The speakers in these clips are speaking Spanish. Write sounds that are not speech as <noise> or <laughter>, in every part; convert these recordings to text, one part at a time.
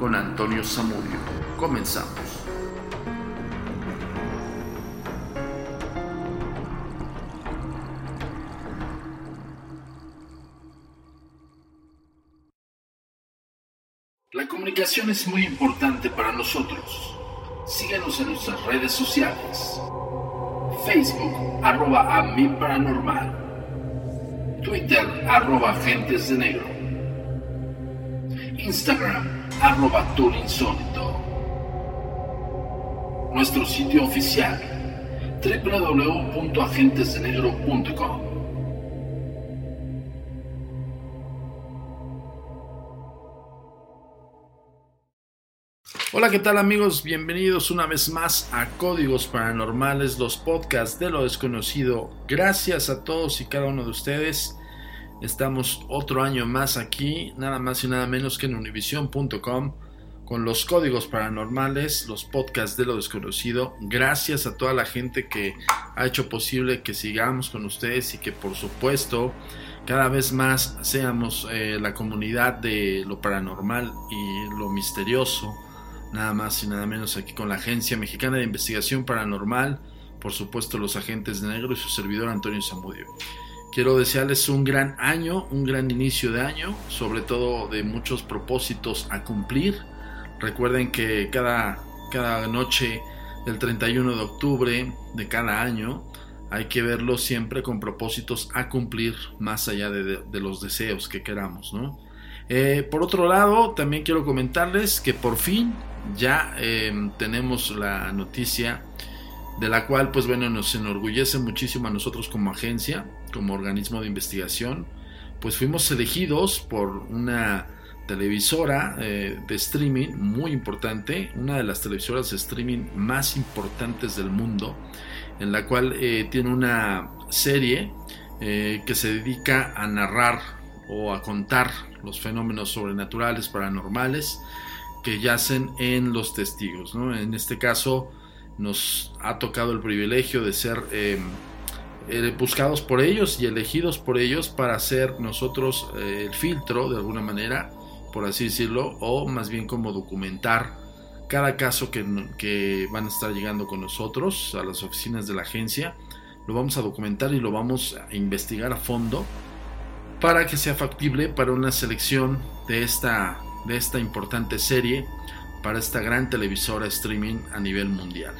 con Antonio Samudio. Comenzamos. La comunicación es muy importante para nosotros. Síguenos en nuestras redes sociales. Facebook, arroba a mi paranormal. Twitter, arroba agentes de negro. Instagram, arroba insólito. Nuestro sitio oficial, www.agentesdenegro.com. Hola, ¿qué tal amigos? Bienvenidos una vez más a Códigos Paranormales, los podcasts de lo desconocido. Gracias a todos y cada uno de ustedes. Estamos otro año más aquí, nada más y nada menos que en univision.com con los códigos paranormales, los podcasts de lo desconocido. Gracias a toda la gente que ha hecho posible que sigamos con ustedes y que por supuesto cada vez más seamos eh, la comunidad de lo paranormal y lo misterioso. Nada más y nada menos aquí con la Agencia Mexicana de Investigación Paranormal, por supuesto los agentes de negro y su servidor Antonio Zamudio. Quiero desearles un gran año, un gran inicio de año, sobre todo de muchos propósitos a cumplir. Recuerden que cada, cada noche del 31 de octubre de cada año hay que verlo siempre con propósitos a cumplir más allá de, los deseos que queramos. ¿no? Eh, por otro lado, también quiero comentarles que por fin ya eh, tenemos la noticia de la cual pues bueno nos enorgullece muchísimo a nosotros como agencia, como organismo de investigación, pues fuimos elegidos por una televisora eh, de streaming muy importante, una de las televisoras de streaming más importantes del mundo, en la cual eh, tiene una serie eh, que se dedica a narrar o a contar los fenómenos sobrenaturales, paranormales, que yacen en los testigos. ¿no? En este caso, nos ha tocado el privilegio de ser eh, eh, buscados por ellos y elegidos por ellos para ser nosotros eh, el filtro de alguna manera, por así decirlo, o más bien como documentar cada caso que, que van a estar llegando con nosotros a las oficinas de la agencia. Lo vamos a documentar y lo vamos a investigar a fondo para que sea factible para una selección de esta, de esta importante serie para esta gran televisora streaming a nivel mundial.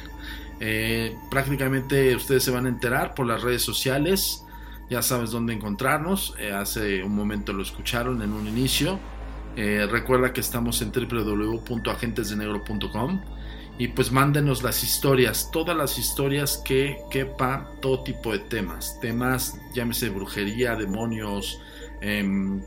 Eh, prácticamente ustedes se van a enterar por las redes sociales, ya sabes dónde encontrarnos, eh, hace un momento lo escucharon en un inicio. Eh, recuerda que estamos en www.agentesdenegro.com y pues mándenos las historias, todas las historias que quepa todo tipo de temas, temas llámese brujería, demonios, em,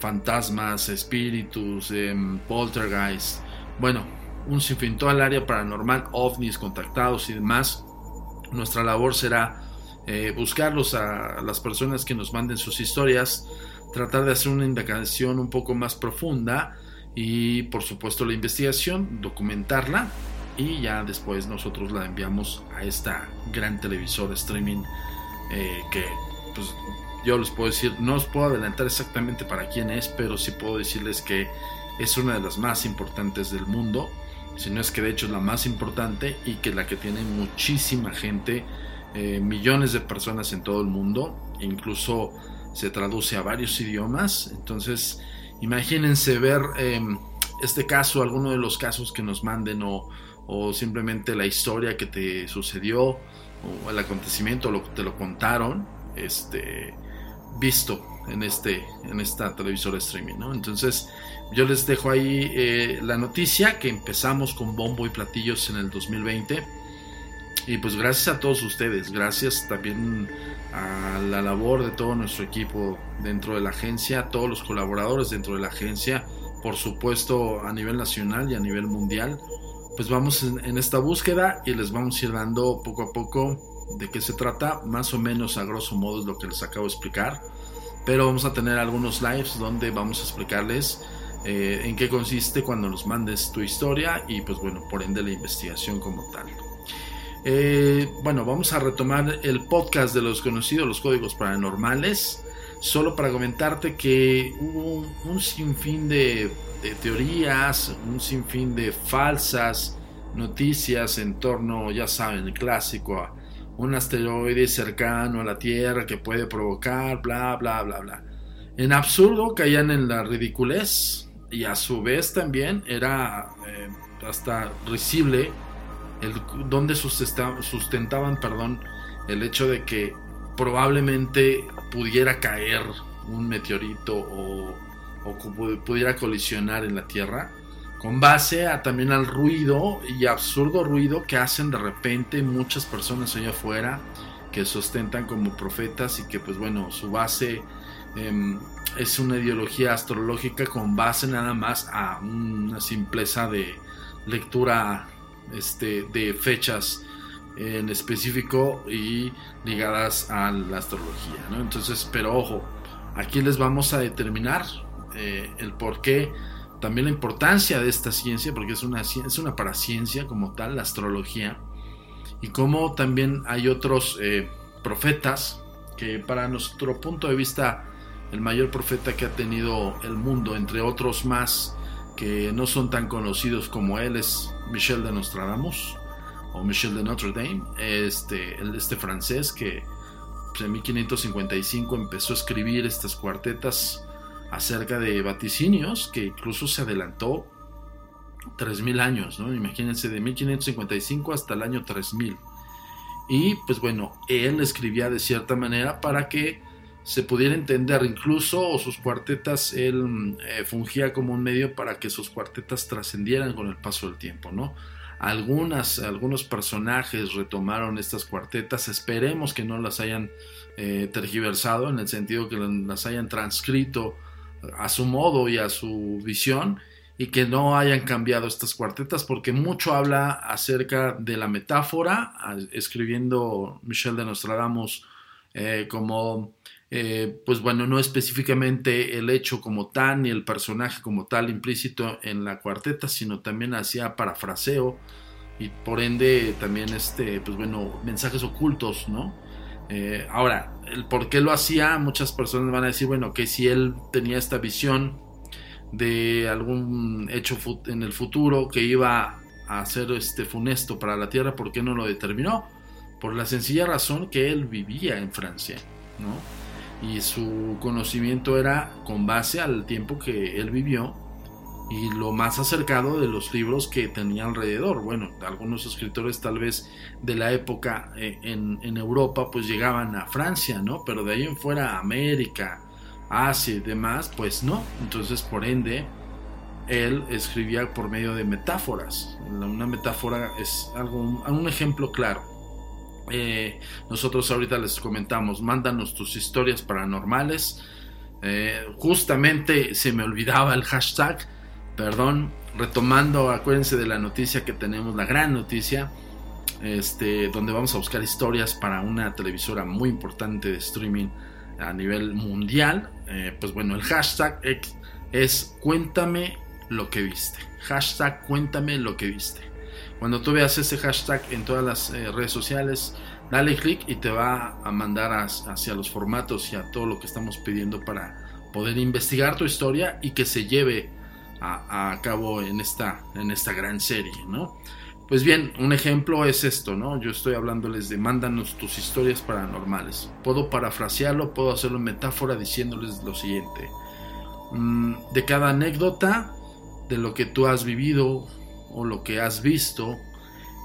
fantasmas, espíritus, em, poltergeist, bueno, un sinfín, toda el área paranormal, ovnis, contactados y demás. Nuestra labor será eh, buscarlos a las personas que nos manden sus historias, tratar de hacer una indagación un poco más profunda y por supuesto la investigación, documentarla y ya después nosotros la enviamos a esta gran televisor streaming eh, que pues yo les puedo decir, no os puedo adelantar exactamente para quién es, pero sí puedo decirles que es una de las más importantes del mundo, si no es que de hecho es la más importante y que la que tiene muchísima gente, eh, millones de personas en todo el mundo, incluso se traduce a varios idiomas, entonces imagínense ver eh, este caso, alguno de los casos que nos manden o, o simplemente la historia que te sucedió o el acontecimiento, lo que te lo contaron, este, visto en, este, en esta televisora streaming, ¿no? Entonces, yo les dejo ahí eh, la noticia que empezamos con bombo y platillos en el 2020. Y pues gracias a todos ustedes, gracias también a la labor de todo nuestro equipo dentro de la agencia, a todos los colaboradores dentro de la agencia, por supuesto a nivel nacional y a nivel mundial, pues vamos en, esta búsqueda y les vamos a ir dando poco a poco de qué se trata, más o menos a grosso modo es lo que les acabo de explicar, pero vamos a tener algunos lives donde vamos a explicarles eh, en qué consiste cuando nos mandes tu historia y pues bueno, por ende la investigación como tal. Eh, bueno, vamos a retomar el podcast de los conocidos, los códigos paranormales solo para comentarte que hubo un sinfín de, teorías, un sinfín de falsas noticias en torno, ya saben, el clásico, un asteroide cercano a la Tierra que puede provocar, bla, bla, bla, bla. En absurdo caían en la ridiculez y a su vez también era eh, hasta risible el donde sustentaban, perdón, el hecho de que probablemente pudiera caer un meteorito o, pudiera colisionar en la Tierra, con base a, también al ruido y absurdo ruido que hacen de repente muchas personas allá afuera que sustentan como profetas y que pues bueno, su base em, es una ideología astrológica con base nada más a una simpleza de lectura este, de fechas en específico y ligadas a la astrología. Entonces, pero ojo, aquí les vamos a determinar eh, el por qué, también la importancia de esta ciencia, porque es una, es una paraciencia como tal, la astrología, y cómo también hay otros eh, profetas que para nuestro punto de vista, el mayor profeta que ha tenido el mundo, entre otros más que no son tan conocidos como él, es Michel de Nostradamus o Michel de Notre Dame, este, este francés que pues, en 1555 empezó a escribir estas cuartetas acerca de vaticinios, que incluso se adelantó 3.000 años, ¿no? Imagínense, de 1555 hasta el año 3000. Y pues bueno, él escribía de cierta manera para que se pudiera entender, incluso sus cuartetas, él eh, fungía como un medio para que sus cuartetas trascendieran con el paso del tiempo, ¿no? Algunas, algunos personajes retomaron estas cuartetas, esperemos que no las hayan eh, tergiversado en el sentido que las hayan transcrito a su modo y a su visión y que no hayan cambiado estas cuartetas porque mucho habla acerca de la metáfora, escribiendo Michel de Nostradamus eh, como eh, pues bueno, no específicamente el hecho como tal ni el personaje como tal implícito en la cuarteta, sino también hacía parafraseo y por ende también este, pues bueno, mensajes ocultos, ¿no? Eh, ahora, el por qué lo hacía, muchas personas van a decir, bueno, que si él tenía esta visión de algún hecho en el futuro que iba a ser este funesto para la Tierra, ¿por qué no lo determinó? Por la sencilla razón que él vivía en Francia, ¿no? Y su conocimiento era con base al tiempo que él vivió y lo más acercado de los libros que tenía alrededor. Bueno, algunos escritores tal vez de la época eh, en, Europa pues llegaban a Francia, ¿no? Pero de ahí en fuera América, Asia y demás, pues no. Entonces por ende él escribía por medio de metáforas. Una metáfora es algo, un ejemplo claro. Eh, nosotros ahorita les comentamos, mándanos tus historias paranormales. Eh, justamente se me olvidaba el hashtag, perdón, retomando, acuérdense de la noticia que tenemos, la gran noticia, este, donde vamos a buscar historias para una televisora muy importante de streaming a nivel mundial. Eh, pues bueno, el hashtag es cuéntame lo que viste. Hashtag cuéntame lo que viste. Cuando tú veas ese hashtag en todas las eh, redes sociales, dale clic y te va a mandar hacia los formatos y a todo lo que estamos pidiendo para poder investigar tu historia y que se lleve a, cabo en esta, en esta gran serie, ¿no? Pues bien, un ejemplo es esto, ¿no? Yo estoy hablándoles de mándanos tus historias paranormales. Puedo parafrasearlo, puedo hacerlo en metáfora diciéndoles lo siguiente. Mm, de cada anécdota, de lo que tú has vivido o lo que has visto,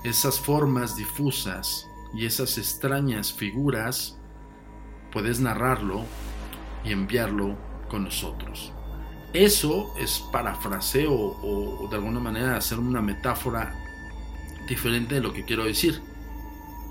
esas formas difusas y esas extrañas figuras, puedes narrarlo y enviarlo con nosotros. Eso es parafraseo o, de alguna manera hacer una metáfora diferente de lo que quiero decir.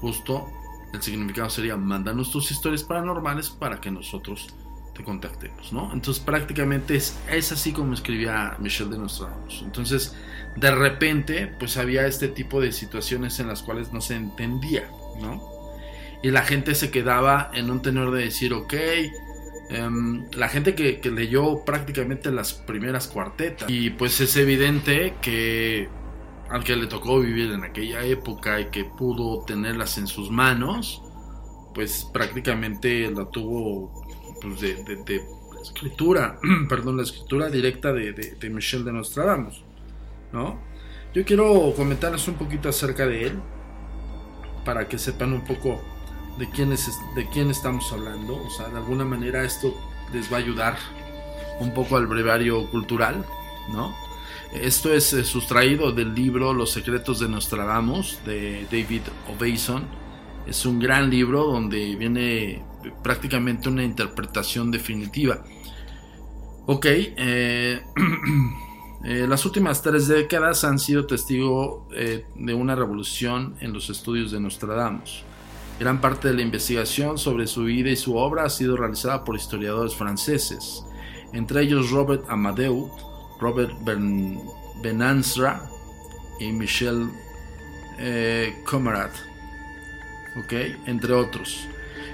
Justo el significado sería mándanos tus historias paranormales para que nosotros te contactemos, ¿no? Entonces prácticamente es, es así como escribía Michel de Nostradamus. Entonces, de repente, pues había este tipo de situaciones en las cuales no se entendía, ¿no? Y la gente se quedaba en un tenor de decir, ok, em, la gente que, leyó prácticamente las primeras cuartetas, y pues es evidente que al que le tocó vivir en aquella época y que pudo tenerlas en sus manos, pues prácticamente la tuvo pues, de, de, escritura, <clears throat> perdón, la escritura directa de, de, Michel de Nostradamus, ¿no? Yo quiero comentarles un poquito acerca de él, para que sepan un poco de quién, es, de quién estamos hablando, o sea, de alguna manera esto les va a ayudar un poco al brevario cultural, ¿no? Esto es eh, sustraído del libro Los secretos de Nostradamus de David Obeison. Es un gran libro donde viene prácticamente una interpretación definitiva. Ok, eh, <clears throat> eh, las últimas tres décadas han sido testigo de una revolución en los estudios de Nostradamus. Gran parte de la investigación sobre su vida y su obra ha sido realizada por historiadores franceses, entre ellos Robert Amadeu, Robert ben, y Michel eh, entre otros,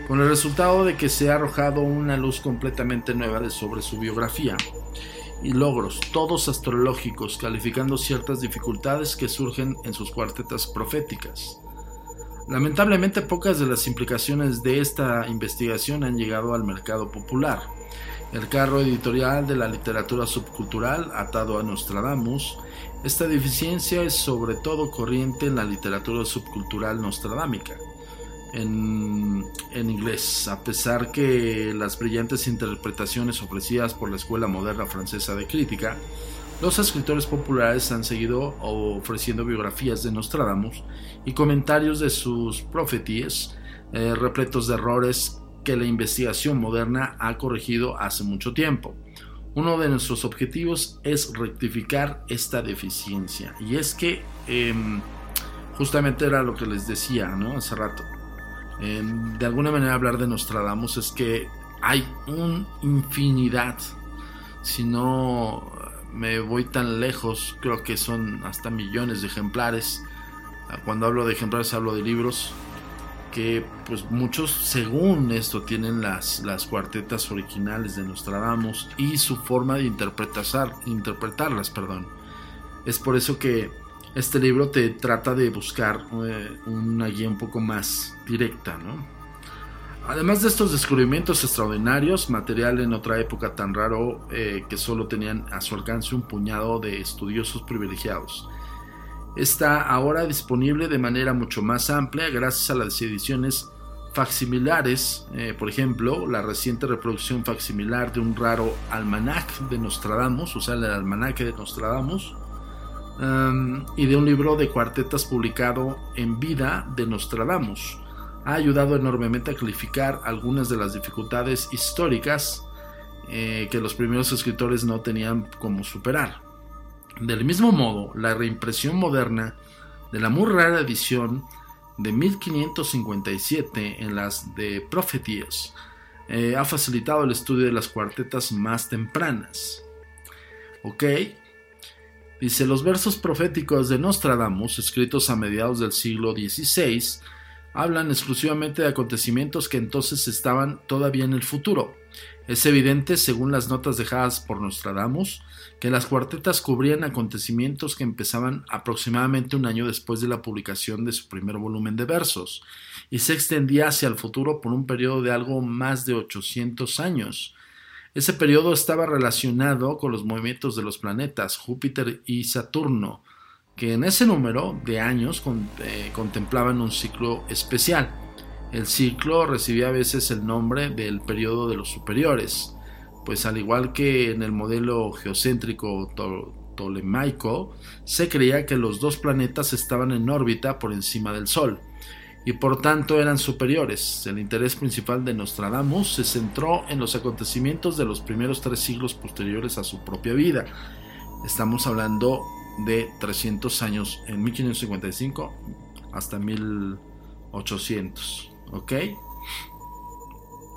con el resultado de que se ha arrojado una luz completamente nueva sobre su biografía y logros, todos astrológicos, calificando ciertas dificultades que surgen en sus cuartetas proféticas. Lamentablemente pocas de las implicaciones de esta investigación han llegado al mercado popular el carro editorial de la literatura subcultural atado a Nostradamus, esta deficiencia es sobre todo corriente en la literatura subcultural nostradámica, en, inglés, a pesar que las brillantes interpretaciones ofrecidas por la Escuela Moderna Francesa de Crítica, los escritores populares han seguido ofreciendo biografías de Nostradamus y comentarios de sus profetías, eh, repletos de errores que la investigación moderna ha corregido hace mucho tiempo. Uno de nuestros objetivos es rectificar esta deficiencia. Y es que em, justamente era lo que les decía ¿no? hace rato. Em, de alguna manera hablar de Nostradamus es que hay una infinidad. Si no me voy tan lejos, creo que son hasta millones de ejemplares. Cuando hablo de ejemplares hablo de libros que pues muchos según esto tienen las, las cuartetas originales de Nostradamus y su forma de interpretar, interpretarlas, perdón. Es por eso que este libro te trata de buscar eh, una guía un poco más directa, ¿no? Además de estos descubrimientos extraordinarios, material en otra época tan raro eh, que solo tenían a su alcance un puñado de estudiosos privilegiados está ahora disponible de manera mucho más amplia gracias a las ediciones facsimilares, eh, por ejemplo, la reciente reproducción facsimilar de un raro almanac de Nostradamus, o sea, el almanaque de Nostradamus, um, y de un libro de cuartetas publicado en vida de Nostradamus. Ha ayudado enormemente a calificar algunas de las dificultades históricas eh, que los primeros escritores no tenían como superar. Del mismo modo, la reimpresión moderna de la muy rara edición de 1557 en las de Prophecies eh, ha facilitado el estudio de las cuartetas más tempranas. ¿Ok? Dice, los versos proféticos de Nostradamus, escritos a mediados del siglo XVI, hablan exclusivamente de acontecimientos que entonces estaban todavía en el futuro. Es evidente, según las notas dejadas por Nostradamus, que las cuartetas cubrían acontecimientos que empezaban aproximadamente un año después de la publicación de su primer volumen de versos, y se extendía hacia el futuro por un periodo de algo más de 800 años. Ese periodo estaba relacionado con los movimientos de los planetas Júpiter y Saturno, que en ese número de años eh, contemplaban un ciclo especial. El ciclo recibía a veces el nombre del periodo de los superiores, pues al igual que en el modelo geocéntrico tolemaico, se creía que los dos planetas estaban en órbita por encima del Sol y por tanto eran superiores. El interés principal de Nostradamus se centró en los acontecimientos de los primeros tres siglos posteriores a su propia vida. Estamos hablando de 300 años, en 1555 hasta 1800. ¿Ok?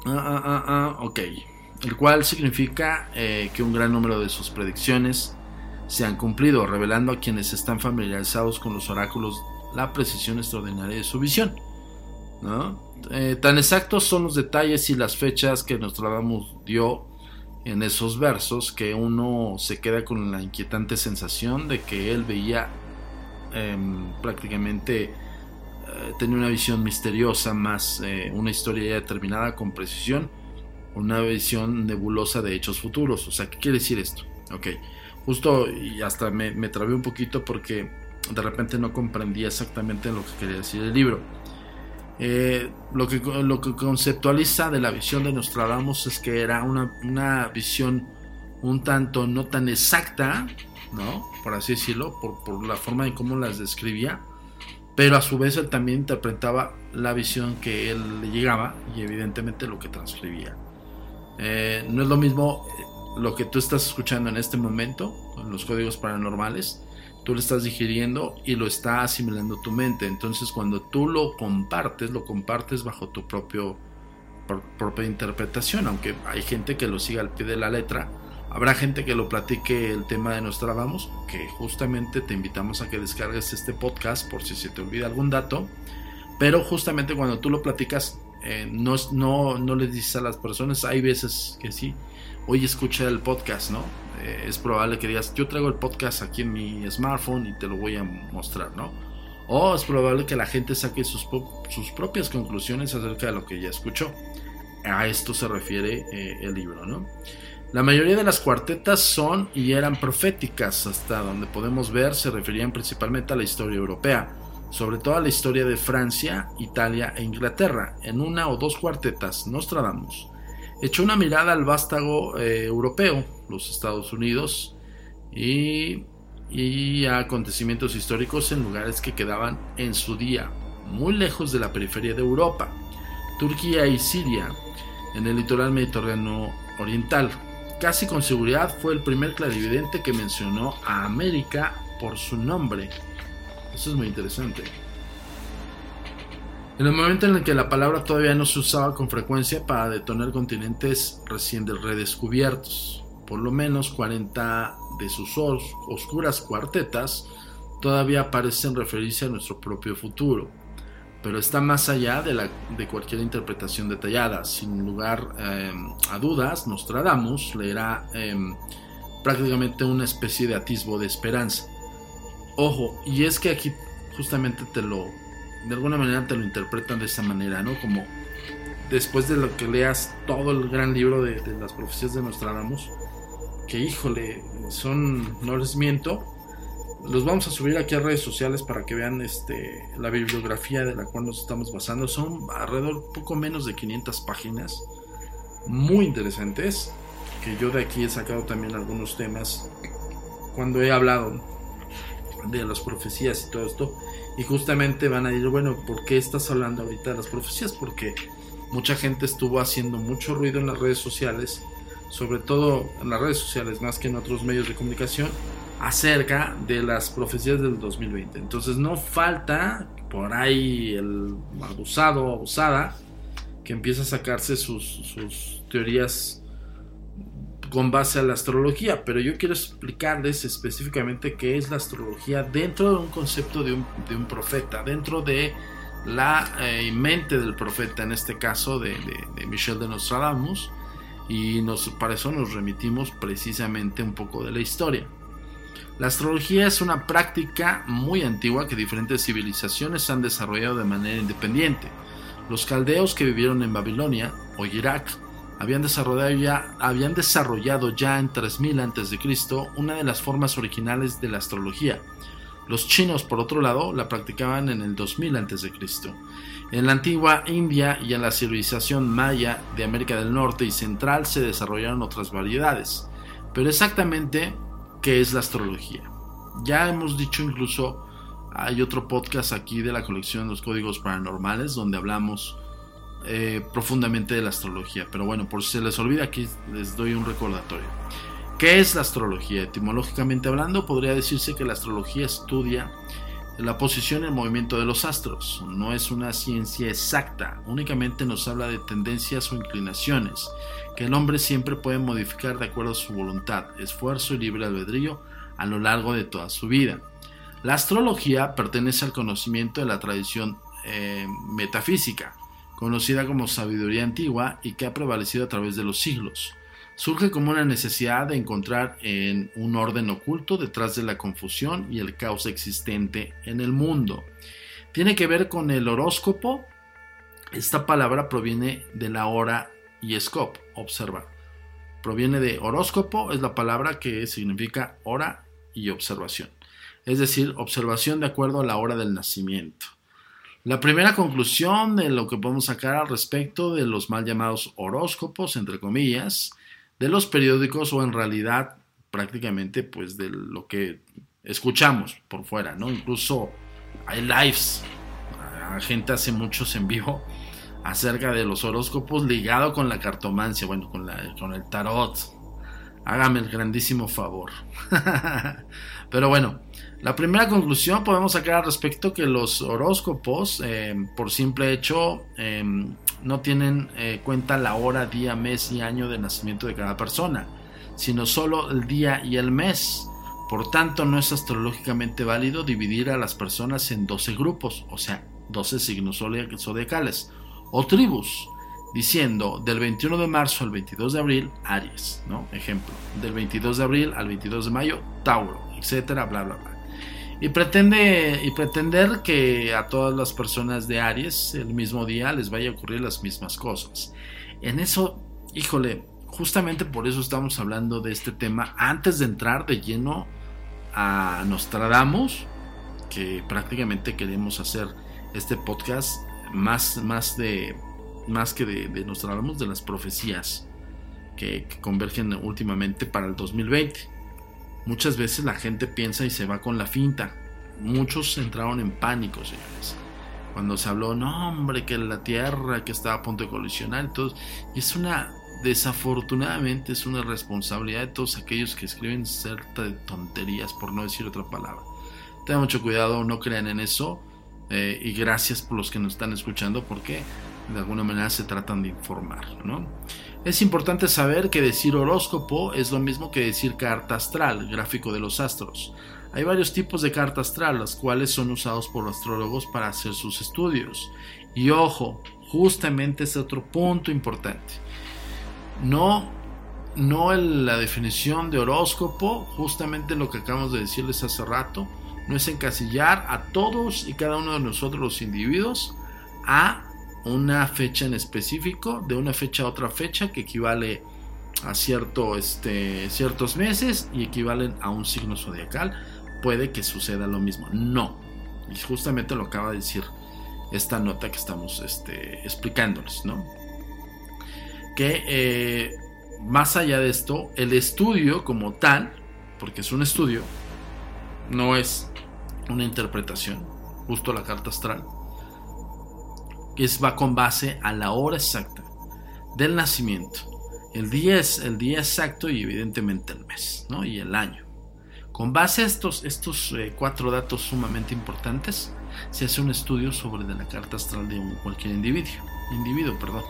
Ah, ah, ah, ah, ok. el cual significa eh, que un gran número de sus predicciones se han cumplido, revelando a quienes están familiarizados con los oráculos la precisión extraordinaria de su visión. Eh, tan exactos son los detalles y las fechas que Nostradamus dio en esos versos que uno se queda con la inquietante sensación de que él veía em, prácticamente eh, tenía una visión misteriosa más eh, una historia ya determinada con precisión una visión nebulosa de hechos futuros o sea qué quiere decir esto ok justo y hasta me, me trabé un poquito porque de repente no comprendía exactamente lo que quería decir el libro eh, lo, que, lo que conceptualiza de la visión de Nostradamus es que era una, una visión un tanto no tan exacta, ¿no? Por así decirlo, por, por, la forma en cómo las describía, pero a su vez él también interpretaba la visión que él le llegaba y evidentemente lo que transcribía. Eh, no es lo mismo eh, lo que tú estás escuchando en este momento, en los códigos paranormales, tú lo estás digiriendo y lo está asimilando tu mente. Entonces cuando tú lo compartes, lo compartes bajo tu propio, propia interpretación, aunque hay gente que lo siga al pie de la letra. Habrá gente que lo platique el tema de Nostradamus, que justamente te invitamos a que descargues este podcast por si se te olvida algún dato. Pero justamente cuando tú lo platicas, eh, no, no, no les dices a las personas, hay veces que sí, oye, escucha el podcast, ¿no? Eh, es probable que digas, yo traigo el podcast aquí en mi smartphone y te lo voy a mostrar, ¿no? O es probable que la gente saque sus, sus propias conclusiones acerca de lo que ya escuchó. A esto se refiere eh, el libro, ¿no? La mayoría de las cuartetas son y eran proféticas, hasta donde podemos ver se referían principalmente a la historia europea, sobre todo a la historia de Francia, Italia e Inglaterra. En una o dos cuartetas, Nostradamus echó una mirada al vástago eh, europeo, los Estados Unidos, y, y a acontecimientos históricos en lugares que quedaban en su día muy lejos de la periferia de Europa, Turquía y Siria, en el litoral mediterráneo oriental. Casi con seguridad fue el primer clarividente que mencionó a América por su nombre. Eso es muy interesante. En el momento en el que la palabra todavía no se usaba con frecuencia para detonar continentes recién redescubiertos, por lo menos 40 de sus oscuras cuartetas todavía parecen referirse a nuestro propio futuro, pero está más allá de, cualquier interpretación detallada. Sin lugar eh, a dudas, Nostradamus leerá eh, prácticamente una especie de atisbo de esperanza. Ojo, y es que aquí justamente te lo de alguna manera te lo interpretan de esa manera, ¿no? Como después de lo que leas todo el gran libro de, las profecías de Nostradamus, que híjole, son, no les miento, los vamos a subir aquí a redes sociales para que vean este, la bibliografía de la cual nos estamos basando. Son alrededor poco menos de 500 páginas, muy interesantes, que yo de aquí he sacado también algunos temas cuando he hablado de las profecías y todo esto y justamente van a decir, bueno, ¿por qué estás hablando ahorita de las profecías? Porque mucha gente estuvo haciendo mucho ruido en las redes sociales, sobre todo en las redes sociales más que en otros medios de comunicación, acerca de las profecías del 2020. Entonces no falta por ahí el abusado o abusada que empieza a sacarse sus, sus teorías con base a la astrología, pero yo quiero explicarles específicamente qué es la astrología dentro de un concepto de un, profeta, dentro de la eh, mente del profeta, en este caso de, de, Michel de Nostradamus, y nos, para eso nos remitimos precisamente un poco de la historia. La astrología es una práctica muy antigua que diferentes civilizaciones han desarrollado de manera independiente. Los caldeos que vivieron en Babilonia o Irak habían desarrollado ya, habían desarrollado ya en 3000 a.C. una de las formas originales de la astrología. Los chinos, por otro lado, la practicaban en el 2000 a.C. En la antigua India y en la civilización maya de América del Norte y Central se desarrollaron otras variedades. Pero exactamente, ¿qué es la astrología? Ya hemos dicho incluso, hay otro podcast aquí de la colección de los códigos paranormales donde hablamos eh, profundamente de la astrología. Pero bueno, por si se les olvida, aquí les doy un recordatorio. ¿Qué es la astrología? Etimológicamente hablando, podría decirse que la astrología estudia la posición y el movimiento de los astros. No es una ciencia exacta, únicamente nos habla de tendencias o inclinaciones que el hombre siempre puede modificar de acuerdo a su voluntad, esfuerzo y libre albedrío a lo largo de toda su vida. La astrología pertenece al conocimiento de la tradición eh, metafísica, conocida como sabiduría antigua y que ha prevalecido a través de los siglos. Surge como una necesidad de encontrar en un orden oculto detrás de la confusión y el caos existente en el mundo. Tiene que ver con el horóscopo. Esta palabra proviene de la hora y scope, observa. Proviene de horóscopo, es la palabra que significa hora y observación. Es decir, observación de acuerdo a la hora del nacimiento. La primera conclusión de lo que podemos sacar al respecto de los mal llamados horóscopos, entre comillas, de los periódicos o en realidad prácticamente pues de lo que escuchamos por fuera, ¿no? Incluso hay lives, la gente hace muchos en vivo acerca de los horóscopos ligado con la cartomancia, bueno, con, la, con el tarot. Hágame el grandísimo favor. <laughs> Pero bueno, la primera conclusión podemos sacar al respecto que los horóscopos, eh, por simple hecho, eh, no tienen eh, cuenta la hora, día, mes y año de nacimiento de cada persona, sino solo el día y el mes. Por tanto, no es astrológicamente válido dividir a las personas en 12 grupos, o sea, 12 signos zodiacales, o tribus, diciendo del 21 de marzo al 22 de abril, Aries, ¿no? Ejemplo, del 22 de abril al 22 de mayo, Tauro, etcétera, bla, bla, bla. Y, pretende, y pretender que a todas las personas de Aries el mismo día les vaya a ocurrir las mismas cosas. En eso, híjole, justamente por eso estamos hablando de este tema antes de entrar de lleno a Nostradamus, que prácticamente queremos hacer este podcast más, más, de, más que de, de Nostradamus, de las profecías que, que convergen últimamente para el 2020. Muchas veces la gente piensa y se va con la finta. Muchos entraron en pánico, señores. Cuando se habló, no, hombre, que la Tierra que estaba a punto de colisionar. Entonces, y es una, desafortunadamente, es una responsabilidad de todos aquellos que escriben cierta de tonterías, por no decir otra palabra. Tengan mucho cuidado, no crean en eso. Eh, y gracias por los que nos están escuchando, porque de alguna manera se tratan de informar, ¿no? Es importante saber que decir horóscopo es lo mismo que decir carta astral, gráfico de los astros. Hay varios tipos de carta astral, las cuales son usados por los astrólogos para hacer sus estudios. Y ojo, justamente es otro punto importante. No, no la definición de horóscopo, justamente lo que acabamos de decirles hace rato, no es encasillar a todos y cada uno de nosotros los individuos a una fecha en específico, de una fecha a otra fecha, que equivale a cierto, este, ciertos meses y equivalen a un signo zodiacal, puede que suceda lo mismo. No. Y justamente lo acaba de decir esta nota que estamos este, explicándoles, ¿no? Que eh, más allá de esto, el estudio como tal, porque es un estudio, no es una interpretación, justo la carta astral, es, va con base a la hora exacta del nacimiento. El día es el día exacto y evidentemente el mes ¿no? y el año. Con base a estos, estos eh, cuatro datos sumamente importantes, se hace un estudio sobre de la carta astral de cualquier individuo, individuo. Perdón.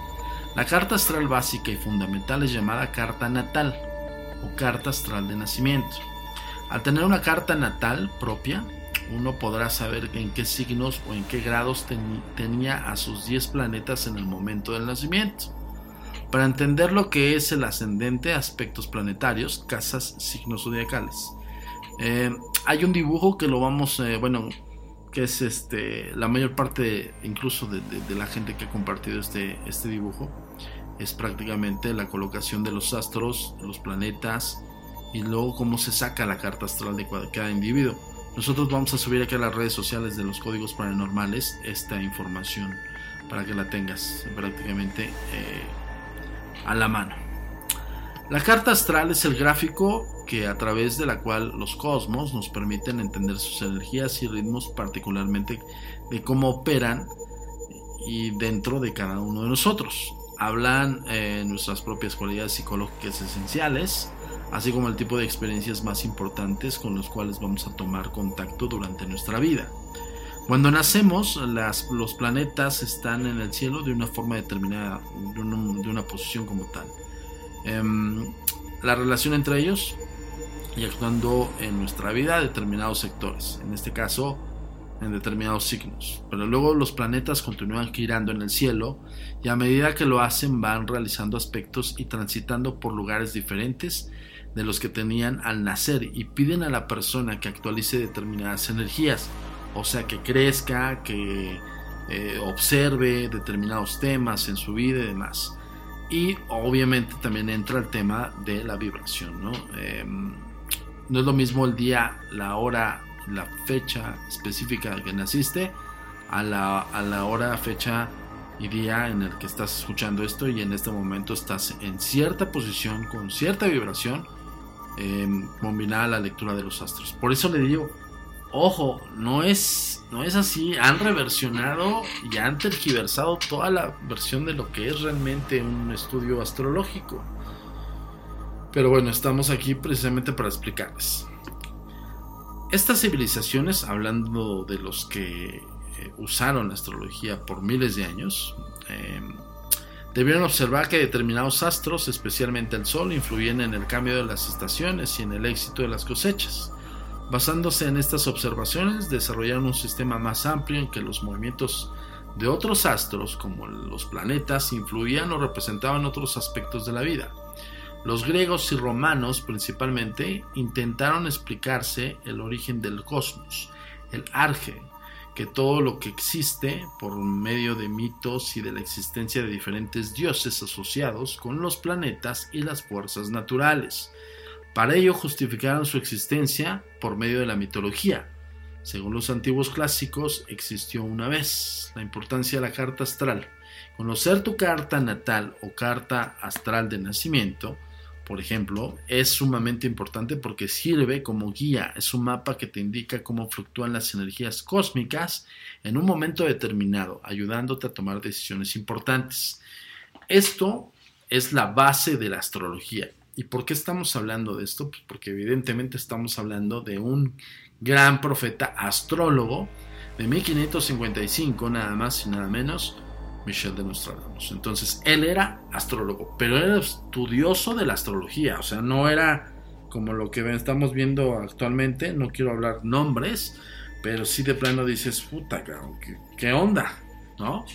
La carta astral básica y fundamental es llamada carta natal o carta astral de nacimiento. Al tener una carta natal propia, uno podrá saber en qué signos o en qué grados tenía a sus 10 planetas en el momento del nacimiento. Para entender lo que es el ascendente, aspectos planetarios, casas, signos zodiacales. Eh, hay un dibujo que lo vamos, eh, bueno, que es este, la mayor parte incluso de, la gente que ha compartido este, este dibujo, es prácticamente la colocación de los astros, de los planetas, y luego cómo se saca la carta astral de cada individuo. Nosotros vamos a subir aquí a las redes sociales de los códigos paranormales esta información para que la tengas prácticamente eh, a la mano. La carta astral es el gráfico que a través de la cual los cosmos nos permiten entender sus energías y ritmos, particularmente de cómo operan y dentro de cada uno de nosotros. Hablan eh, nuestras propias cualidades psicológicas esenciales, así como el tipo de experiencias más importantes con los cuales vamos a tomar contacto durante nuestra vida. Cuando nacemos, los planetas están en el cielo de una forma determinada, de, una posición como tal. Em, la relación entre ellos y actuando en nuestra vida determinados sectores, en este caso en determinados signos. Pero luego los planetas continúan girando en el cielo y a medida que lo hacen van realizando aspectos y transitando por lugares diferentes de los que tenían al nacer y piden a la persona que actualice determinadas energías o sea, que crezca, que eh, observe determinados temas en su vida y demás. Y obviamente también entra el tema de la vibración, ¿no? Em, no es lo mismo el día, la hora, la fecha específica que naciste a la, a la hora, fecha y día en el que estás escuchando esto y en este momento estás en cierta posición, con cierta vibración, em, combinada a la lectura de los astros. Por eso le digo, Ojo, no es, no es así. Han reversionado y han tergiversado toda la versión de lo que es realmente un estudio astrológico. Pero bueno, estamos aquí precisamente para explicarles. Estas civilizaciones, hablando de los que eh, usaron la astrología por miles de años, em, debieron observar que determinados astros, especialmente el Sol, influyen en el cambio de las estaciones y en el éxito de las cosechas. Basándose en estas observaciones, desarrollaron un sistema más amplio en que los movimientos de otros astros, como los planetas, influían o representaban otros aspectos de la vida. Los griegos y romanos principalmente intentaron explicarse el origen del cosmos, el arge, que todo lo que existe por medio de mitos y de la existencia de diferentes dioses asociados con los planetas y las fuerzas naturales. Para ello justificaron su existencia por medio de la mitología. Según los antiguos clásicos, existió una vez la importancia de la carta astral. Conocer tu carta natal o carta astral de nacimiento, por ejemplo, es sumamente importante porque sirve como guía, es un mapa que te indica cómo fluctúan las energías cósmicas en un momento determinado, ayudándote a tomar decisiones importantes. Esto es la base de la astrología ¿Y por qué estamos hablando de esto? Pues porque evidentemente estamos hablando de un gran profeta astrólogo de 1555, nada más y nada menos, Michel de Nostradamus. Entonces, él era astrólogo, pero era estudioso de la astrología, o sea, no era como lo que estamos viendo actualmente, no quiero hablar nombres, pero sí de plano dices, puta, ¿qué, onda? ¿No?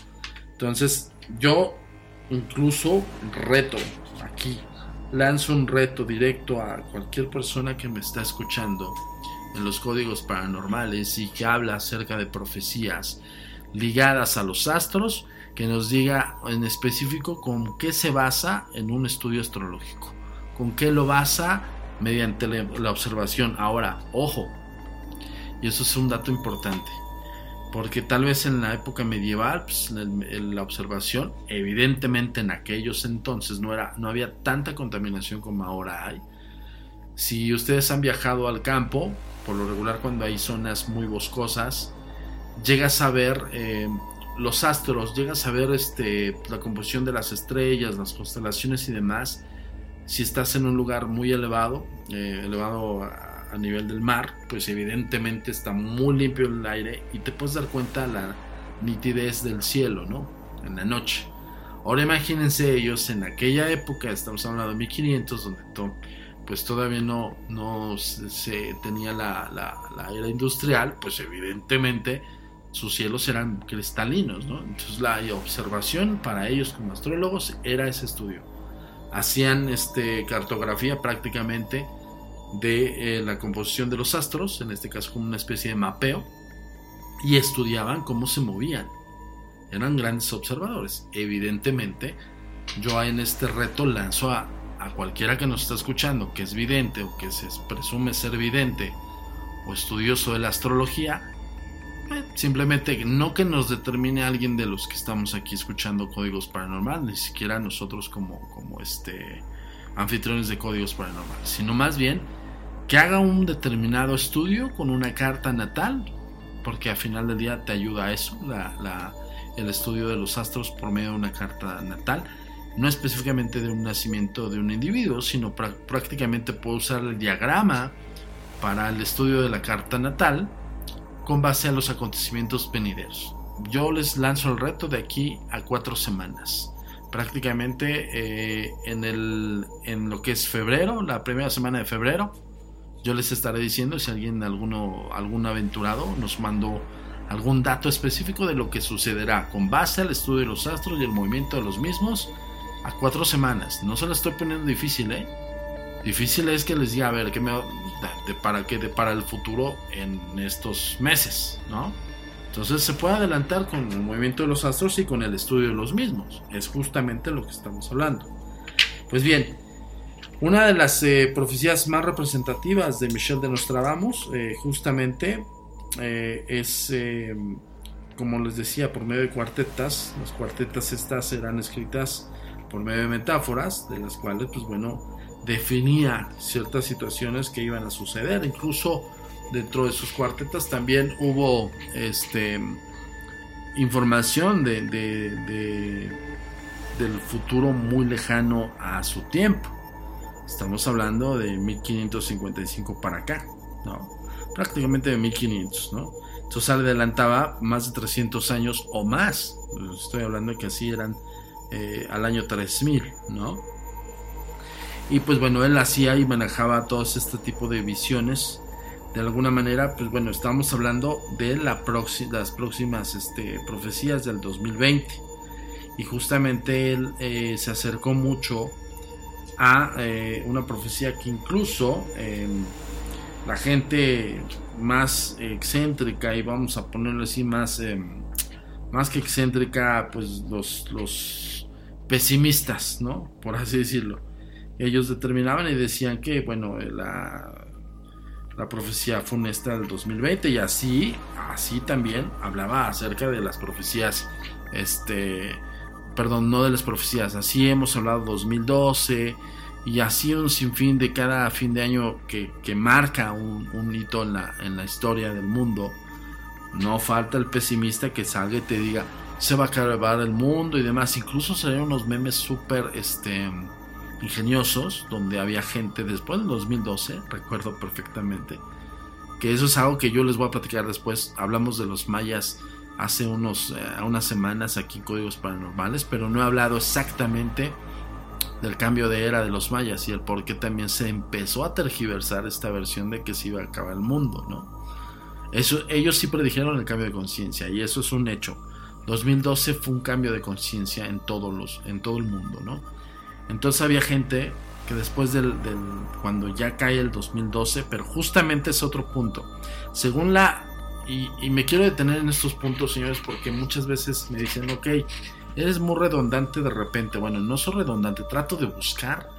Entonces, yo incluso reto aquí lanzo un reto directo a cualquier persona que me está escuchando en los códigos paranormales y que habla acerca de profecías ligadas a los astros, que nos diga en específico con qué se basa en un estudio astrológico, con qué lo basa mediante la observación. Ahora, ojo, y eso es un dato importante porque tal vez en la época medieval pues, la observación evidentemente en aquellos entonces no era no había tanta contaminación como ahora hay si ustedes han viajado al campo por lo regular cuando hay zonas muy boscosas llegas a ver los astros llegas a ver este la composición de las estrellas las constelaciones y demás si estás en un lugar muy elevado eh, elevado a nivel del mar, pues evidentemente está muy limpio el aire y te puedes dar cuenta la nitidez del cielo, ¿no? En la noche. Ahora imagínense ellos en aquella época, estamos hablando de 1500, donde pues todavía no, no se tenía la, la, era industrial, pues evidentemente sus cielos eran cristalinos, ¿no? Entonces la observación para ellos como astrólogos era ese estudio. Hacían este, cartografía prácticamente de eh, la composición de los astros, en este caso como una especie de mapeo, y estudiaban cómo se movían. Eran grandes observadores. Evidentemente, yo en este reto lanzo a, a cualquiera que nos está escuchando, que es vidente o que se presume ser vidente o estudioso de la astrología, simplemente no que nos determine alguien de los que estamos aquí escuchando códigos paranormales, ni siquiera nosotros como, como este anfitriones de códigos paranormales, sino más bien que haga un determinado estudio con una carta natal, porque al final del día te ayuda a eso, el estudio de los astros por medio de una carta natal, no específicamente de un nacimiento de un individuo, sino prácticamente puedo usar el diagrama para el estudio de la carta natal con base a los acontecimientos venideros. Yo les lanzo el reto de aquí a cuatro semanas. Prácticamente eh, en, el, en lo que es febrero, la primera semana de febrero, yo les estaré diciendo si alguien, alguno, algún aventurado nos mandó algún dato específico de lo que sucederá con base al estudio de los astros y el movimiento de los mismos a cuatro semanas. No se lo estoy poniendo difícil, ¿eh? Difícil es que les diga, a ver, ¿qué me, de, para qué para el futuro en estos meses, ¿no? Entonces se puede adelantar con el movimiento de los astros y con el estudio de los mismos. Es justamente lo que estamos hablando. Pues bien, una de las eh, profecías más representativas de Michel de Nostradamus, eh, justamente, eh, es, como les decía, por medio de cuartetas. Las cuartetas estas serán escritas por medio de metáforas, de las cuales, pues bueno, definía ciertas situaciones que iban a suceder. Incluso dentro de sus cuartetas también hubo este, información de, del futuro muy lejano a su tiempo. Estamos hablando de 1555 para acá, ¿no? Prácticamente de 1500, ¿no? Entonces adelantaba más de 300 años o más. Estoy hablando de que así eran eh, al año 3000, ¿no? Y pues bueno, él hacía y manejaba todo este tipo de visiones. De alguna manera, pues bueno, estamos hablando de la las próximas este, profecías del 2020. Y justamente él eh, se acercó mucho a eh, una profecía que incluso em, la gente más excéntrica, y vamos a ponerlo así, más, em, más que excéntrica, pues los, los pesimistas, ¿no? Por así decirlo ellos determinaban y decían que, bueno, la, la profecía funesta del 2020 y así, así también hablaba acerca de las profecías, este, perdón, no de las profecías, así hemos hablado 2012 y así un sinfín de cada fin de año que, que marca un, un hito en la, en la historia del mundo. No falta el pesimista que salga y te diga, se va a acabar el mundo y demás. Incluso salieron unos memes súper, este, ingeniosos, donde había gente después del 2012, recuerdo perfectamente, que eso es algo que yo les voy a platicar después. Hablamos de los mayas hace unos, eh, unas semanas aquí en Códigos Paranormales, pero no he hablado exactamente del cambio de era de los mayas y el por qué también se empezó a tergiversar esta versión de que se iba a acabar el mundo, ¿no? Eso, ellos sí predijeron el cambio de conciencia y eso es un hecho. 2012 fue un cambio de conciencia en todos los, en todo el mundo, ¿no? Entonces había gente que después del, cuando ya cae el 2012, pero justamente es otro punto. Según la y, me quiero detener en estos puntos, señores, porque muchas veces me dicen, ok, eres muy redundante de repente. Bueno, no soy redundante, trato de buscar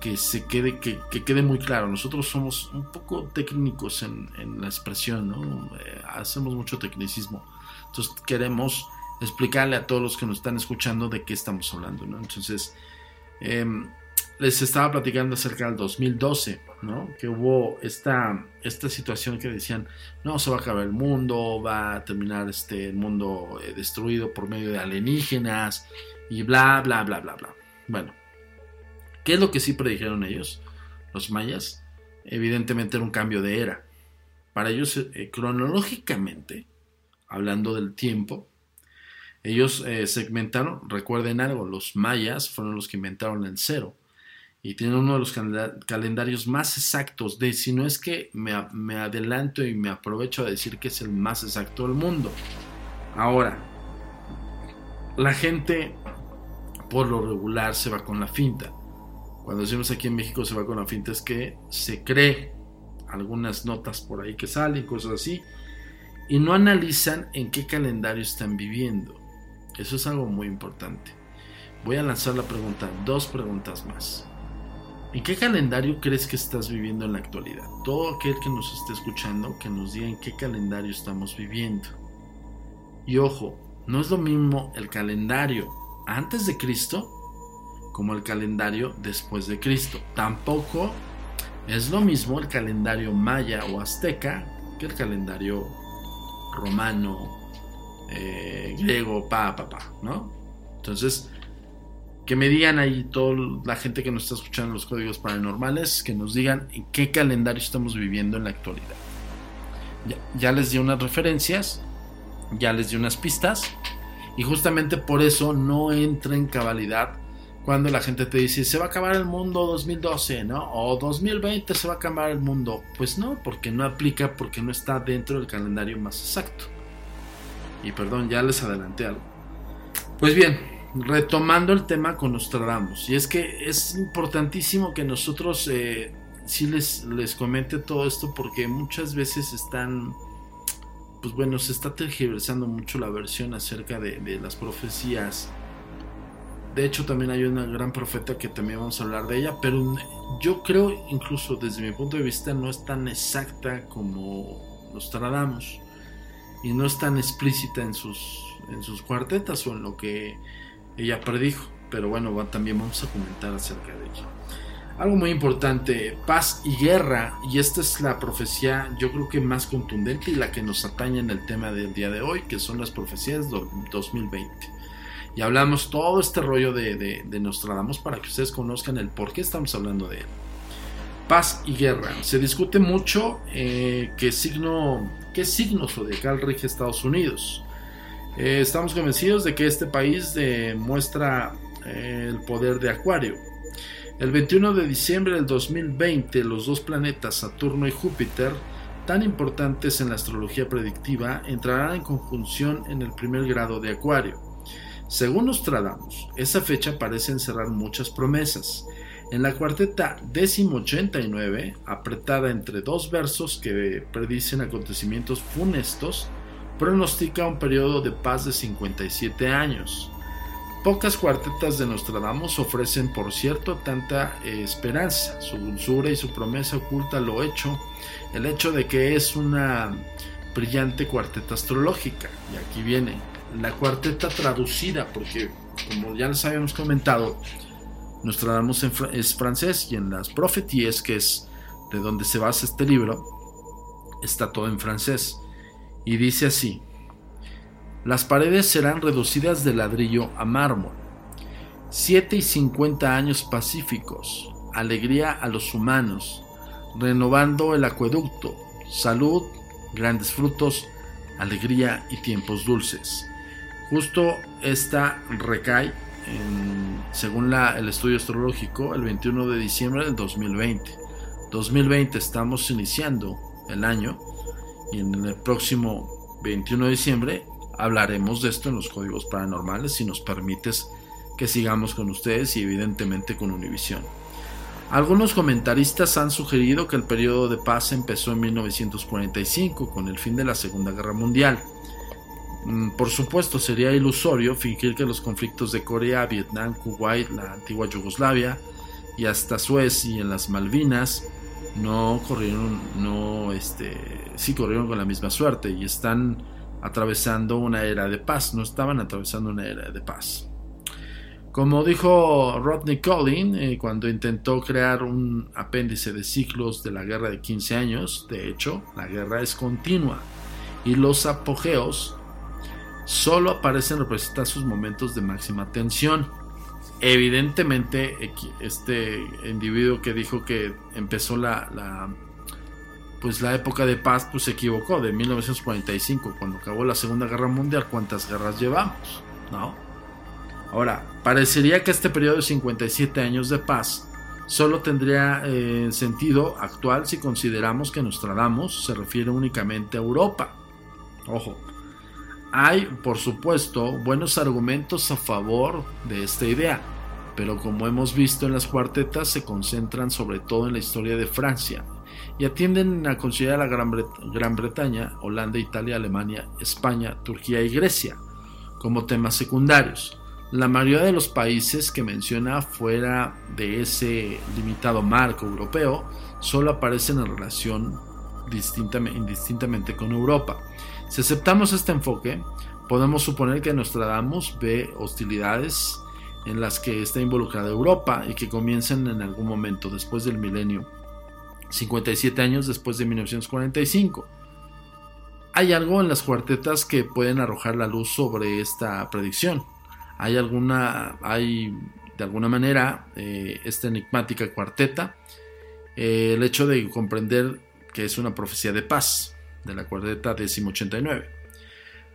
que se quede, que, quede muy claro. Nosotros somos un poco técnicos en, la expresión, ¿no? Eh, hacemos mucho tecnicismo. Entonces queremos explicarle a todos los que nos están escuchando de qué estamos hablando, ¿no? Entonces, Em, les estaba platicando acerca del 2012, ¿no? Que hubo esta, esta situación que decían, no, se va a acabar el mundo, va a terminar este, el mundo eh, destruido por medio de alienígenas y bla, bla, bla, bla, bla. Bueno, ¿qué es lo que sí predijeron ellos, los mayas? Evidentemente era un cambio de era. Para ellos, eh, cronológicamente, hablando del tiempo, ellos eh, segmentaron, recuerden algo, los mayas fueron los que inventaron el cero y tienen uno de los calendarios más exactos de, si no es que me, adelanto y me aprovecho a decir que es el más exacto del mundo. Ahora, la gente por lo regular se va con la finta. Cuando decimos aquí en México se va con la finta es que se cree algunas notas por ahí que salen, cosas así, y no analizan en qué calendario están viviendo. Eso es algo muy importante. Voy a lanzar la pregunta, dos preguntas más. ¿En qué calendario crees que estás viviendo en la actualidad? Todo aquel que nos esté escuchando, que nos diga en qué calendario estamos viviendo. Y ojo, no es lo mismo el calendario antes de Cristo como el calendario después de Cristo. Tampoco es lo mismo el calendario maya o azteca que el calendario romano, eh, griego, pa, pa, pa, ¿no? Entonces, que me digan ahí toda la gente que nos está escuchando los códigos paranormales, que nos digan en qué calendario estamos viviendo en la actualidad. Ya, les di unas referencias, ya les di unas pistas, y justamente por eso no entra en cabalidad cuando la gente te dice se va a acabar el mundo 2012, ¿no? O 2020 se va a acabar el mundo. Pues no, porque no aplica, porque no está dentro del calendario más exacto. Y perdón, ya les adelanté algo. Pues bien, retomando el tema con Nostradamus, y es que es importantísimo que nosotros eh, sí les, les comente todo esto porque muchas veces están, pues bueno, se está tergiversando mucho la versión acerca de, de las profecías. De hecho, también hay una gran profeta que también vamos a hablar de ella, pero yo creo, incluso desde mi punto de vista, no es tan exacta como Nostradamus y no es tan explícita en sus, en sus cuartetas o en lo que ella predijo. Pero bueno, también vamos a comentar acerca de ella. Algo muy importante, paz y guerra, y esta es la profecía yo creo que más contundente y la que nos atañe en el tema del día de hoy, que son las profecías 2020. Y hablamos todo este rollo de, de, Nostradamus para que ustedes conozcan el por qué estamos hablando de él. Paz y guerra. Se discute mucho eh, qué signo, qué signo zodiacal rige Estados Unidos. Eh, estamos convencidos de que este país demuestra eh, el poder de Acuario. El 21 de diciembre del 2020, los dos planetas Saturno y Júpiter, tan importantes en la astrología predictiva, entrarán en conjunción en el primer grado de Acuario. Según Nostradamus, esa fecha parece encerrar muchas promesas. En la cuarteta décimo 89, apretada entre dos versos que predicen acontecimientos funestos, pronostica un periodo de paz de 57 años. Pocas cuartetas de Nostradamus ofrecen, por cierto, tanta eh, esperanza. Su dulzura y su promesa oculta lo hecho, el hecho de que es una brillante cuarteta astrológica. Y aquí viene la cuarteta traducida, porque como ya les habíamos comentado, Nostradamus es francés y en las profetías, que es de donde se basa este libro, está todo en francés y dice así, las paredes serán reducidas de ladrillo a mármol. 7 y 50 años pacíficos, alegría a los humanos, renovando el acueducto, salud, grandes frutos, alegría y tiempos dulces. Justo esta recae, según el estudio astrológico, el 21 de diciembre del 2020. 2020 estamos iniciando el año y en el próximo 21 de diciembre hablaremos de esto en los códigos paranormales si nos permites que sigamos con ustedes y evidentemente con Univision. Algunos comentaristas han sugerido que el periodo de paz empezó en 1945 con el fin de la Segunda Guerra Mundial. Mm, por supuesto, sería ilusorio fingir que los conflictos de Corea, Vietnam, Kuwait, la antigua Yugoslavia y hasta Suez y en las Malvinas no corrieron, no, este, sí corrieron con la misma suerte y están atravesando una era de paz, no estaban atravesando una era de paz. Como dijo Rodney Collin eh, cuando intentó crear un apéndice de ciclos de la guerra de 15 años, de hecho, la guerra es continua y los apogeos solo aparecen representar sus momentos de máxima tensión. Evidentemente, este individuo que dijo que empezó la, pues la época de paz, pues se equivocó, de 1945, cuando acabó la Segunda Guerra Mundial, ¿cuántas guerras llevamos? ¿No? Ahora, parecería que este periodo de 57 años de paz solo tendría eh, sentido actual si consideramos que Nostradamus se refiere únicamente a Europa. Ojo, hay, por supuesto, buenos argumentos a favor de esta idea, pero como hemos visto en las cuartetas se concentran sobre todo en la historia de Francia y atienden a considerar a Gran, Gran Bretaña, Holanda, Italia, Alemania, España, Turquía y Grecia como temas secundarios. La mayoría de los países que menciona fuera de ese limitado marco europeo solo aparecen en relación indistintamente con Europa. Si aceptamos este enfoque, podemos suponer que Nostradamus ve hostilidades en las que está involucrada Europa y que comienzan en algún momento después del milenio, 57 años después de 1945. Hay algo en las cuartetas que pueden arrojar la luz sobre esta predicción. Hay alguna, hay de alguna manera eh, esta enigmática cuarteta, eh, el hecho de comprender que es una profecía de paz de la cuarteta 1089.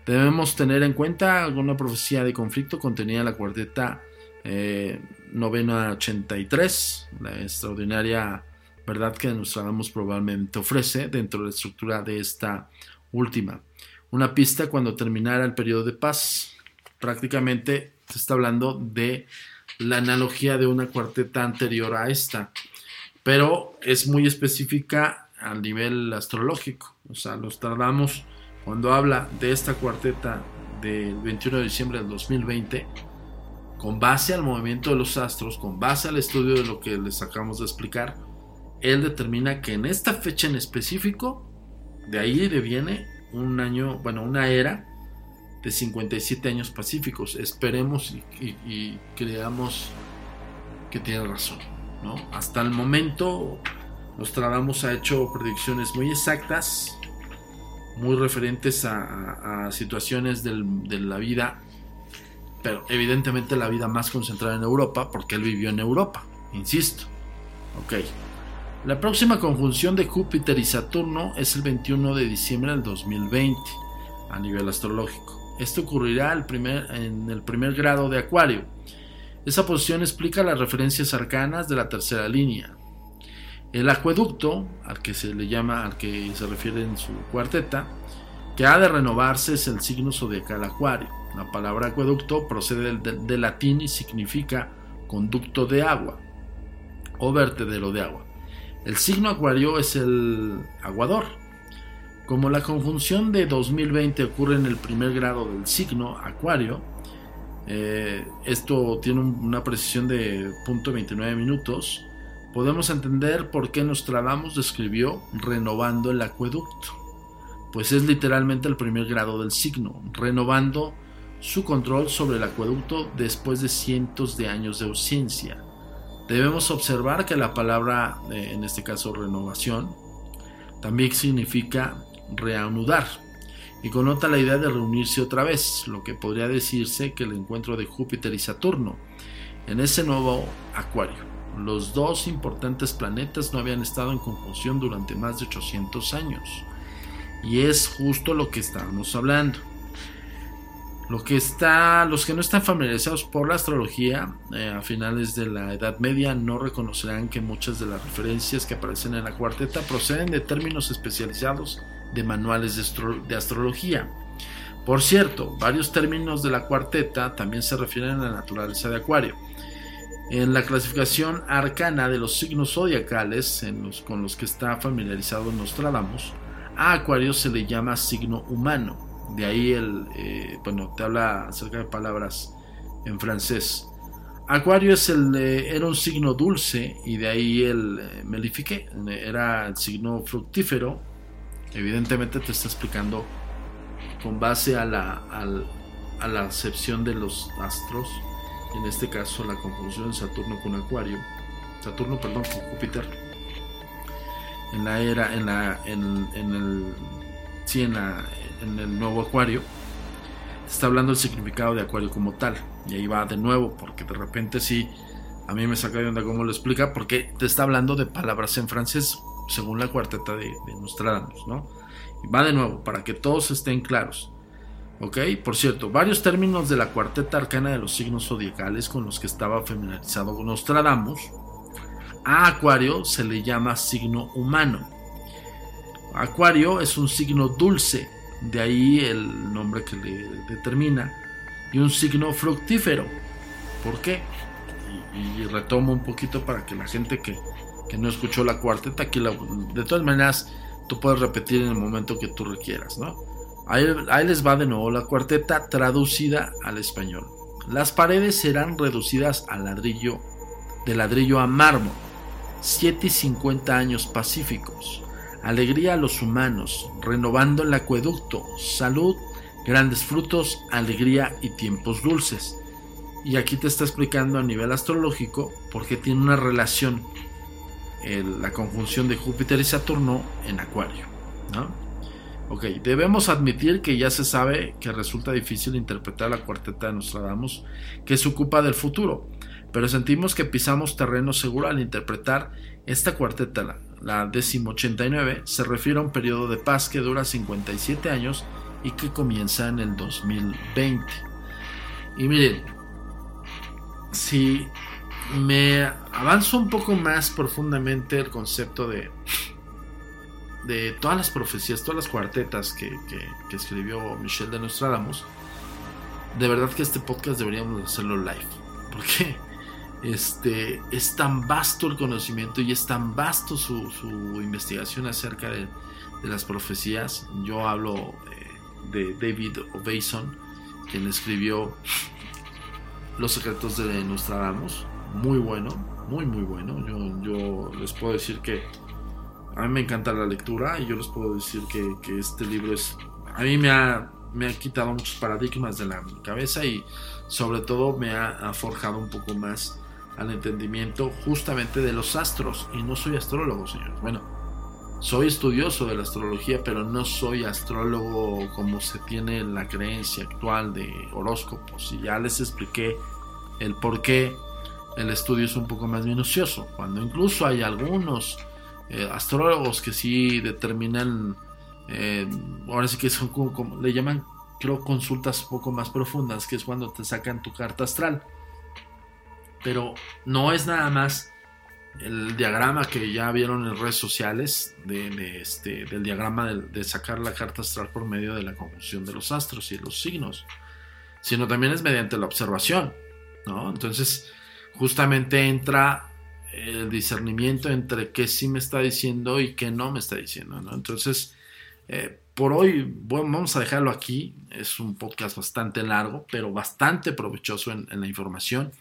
Debemos tener en cuenta alguna profecía de conflicto contenida en la cuarteta eh, novena 83, la extraordinaria verdad que Nostradamus probablemente ofrece dentro de la estructura de esta última. Una pista cuando terminara el periodo de paz. Prácticamente se está hablando de la analogía de una cuarteta anterior a esta, pero es muy específica al nivel astrológico. O sea, los tardamos cuando habla de esta cuarteta del 21 de diciembre del 2020, con base al movimiento de los astros, con base al estudio de lo que les acabamos de explicar, él determina que en esta fecha en específico, de ahí deviene un año, bueno, una era de 57 años pacíficos. Esperemos y, creamos que tiene razón. ¿no? Hasta el momento, Nostradamus ha hecho predicciones muy exactas, muy referentes a, situaciones de la vida, pero evidentemente la vida más concentrada en Europa, porque él vivió en Europa, insisto. Ok. La próxima conjunción de Júpiter y Saturno es el 21 de diciembre del 2020 a nivel astrológico. Esto ocurrirá en el primer grado de Acuario. Esa posición explica las referencias arcanas de la tercera línea. El acueducto, al que se le llama, al que se refiere en su cuarteta, que ha de renovarse es el signo zodiacal Acuario. La palabra acueducto procede del latín y significa conducto de agua o vertedero de agua. El signo Acuario es el aguador, como la conjunción de 2020 ocurre en el primer grado del signo Acuario, eh, esto tiene una precisión de 0.29 minutos, podemos entender por qué Nostradamus describió renovando el acueducto, pues es literalmente el primer grado del signo, renovando su control sobre el acueducto después de cientos de años de ausencia. Debemos observar que la palabra, eh, en este caso renovación, también significa reanudar y connota la idea de reunirse otra vez, lo que podría decirse que el encuentro de Júpiter y Saturno en ese nuevo acuario. Los dos importantes planetas no habían estado en conjunción durante más de 800 años. Y es justo lo que estábamos hablando. Lo que está, los que no están familiarizados por la astrología eh, a finales de la Edad Media no reconocerán que muchas de las referencias que aparecen en la cuarteta proceden de términos especializados de manuales de, astrología. Por cierto, varios términos de la cuarteta también se refieren a la naturaleza de Acuario. En la clasificación arcana de los signos zodiacales con los que está familiarizado Nostradamus, a Acuario se le llama signo humano. De ahí el, eh, bueno, te habla acerca de palabras en francés. Acuario es el, era un signo dulce y de ahí el eh, melifique, era el signo fructífero evidentemente te está explicando con base a la, a la acepción de los astros, en este caso la conjunción Saturno con Acuario, Saturno, perdón, con Júpiter, en la era, en la, en, el, sí, en, en el nuevo Acuario, está hablando el significado de Acuario como tal, y ahí va de nuevo, porque de repente sí, a mí me saca de onda cómo lo explica, porque te está hablando de palabras en francés, según la cuarteta de, de Nostradamus, ¿no? va de nuevo, para que todos estén claros. ¿Ok? Por cierto, varios términos de la cuarteta arcana de los signos zodiacales con los que estaba familiarizado Nostradamus, a Acuario se le llama signo humano. Acuario es un signo dulce, de ahí el nombre que le determina, y un signo fructífero. ¿Por qué? Y, retomo un poquito para que la gente que, que no escuchó la cuarteta, aquí de todas maneras, tú puedes repetir en el momento que tú requieras, ¿no? Ahí, les va de nuevo la cuarteta traducida al español. Las paredes serán reducidas a ladrillo, de ladrillo a mármol. 7 y 50 años pacíficos. Alegría a los humanos, renovando el acueducto, salud, grandes frutos, alegría y tiempos dulces. Y aquí te está explicando a nivel astrológico porque tiene una relación la conjunción de Júpiter y Saturno en Acuario. ¿no? Ok, debemos admitir que ya se sabe que resulta difícil interpretar la cuarteta de Nostradamus que se ocupa del futuro, pero sentimos que pisamos terreno seguro al interpretar esta cuarteta, la, la 89, se refiere a un periodo de paz que dura 57 años y que comienza en el 2020. Y miren, si me avanzo un poco más profundamente el concepto de, de todas las profecías, todas las cuartetas que, que, escribió Michel de Nostradamus, de verdad que este podcast deberíamos hacerlo live. <laughs> Porque este, es tan vasto el conocimiento y es tan vasto su, investigación acerca de, las profecías. Yo hablo eh, de David Ovason, quien escribió Los secretos de Nostradamus. Muy bueno, muy muy bueno. Yo, yo les puedo decir que a mí me encanta la lectura y yo les puedo decir que, que este libro es... A mí me ha, me ha quitado muchos paradigmas de la cabeza y sobre todo me ha forjado un poco más al entendimiento justamente de los astros. Y no soy astrólogo, señores. Bueno, soy estudioso de la astrología, pero no soy astrólogo como se tiene la creencia actual de horóscopos. Y ya les expliqué el por qué el estudio es un poco más minucioso. Cuando incluso hay algunos eh, astrólogos que sí determinan, eh, ahora sí que son como, le llaman, creo, consultas un poco más profundas, que es cuando te sacan tu carta astral pero no es nada más el diagrama que ya vieron en redes sociales este, del diagrama de, sacar la carta astral por medio de la conjunción de los astros y los signos, sino también es mediante la observación. Entonces, justamente entra el discernimiento entre qué sí me está diciendo y qué no me está diciendo, ¿no? Entonces, eh, por hoy vamos a dejarlo aquí, es un podcast bastante largo, pero bastante provechoso en la información.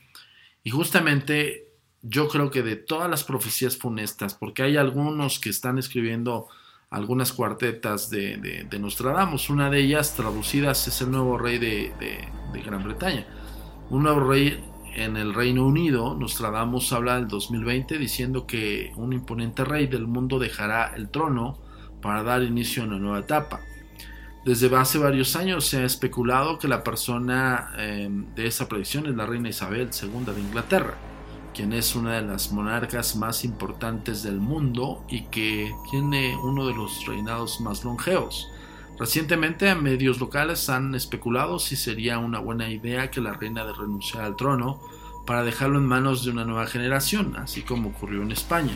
Y justamente yo creo que de todas las profecías funestas, porque hay algunos que están escribiendo algunas cuartetas de, de, Nostradamus, una de ellas traducidas es el nuevo rey de, de, Gran Bretaña. Un nuevo rey en el Reino Unido, Nostradamus habla del 2020 diciendo que un imponente rey del mundo dejará el trono para dar inicio a una nueva etapa. Desde hace varios años se ha especulado que la persona em, de esa predicción es la reina Isabel II de Inglaterra, quien es una de las monarcas más importantes del mundo y que tiene uno de los reinados más longevos. Recientemente medios locales han especulado si sería una buena idea que la reina de renunciara al trono para dejarlo en manos de una nueva generación, así como ocurrió en España.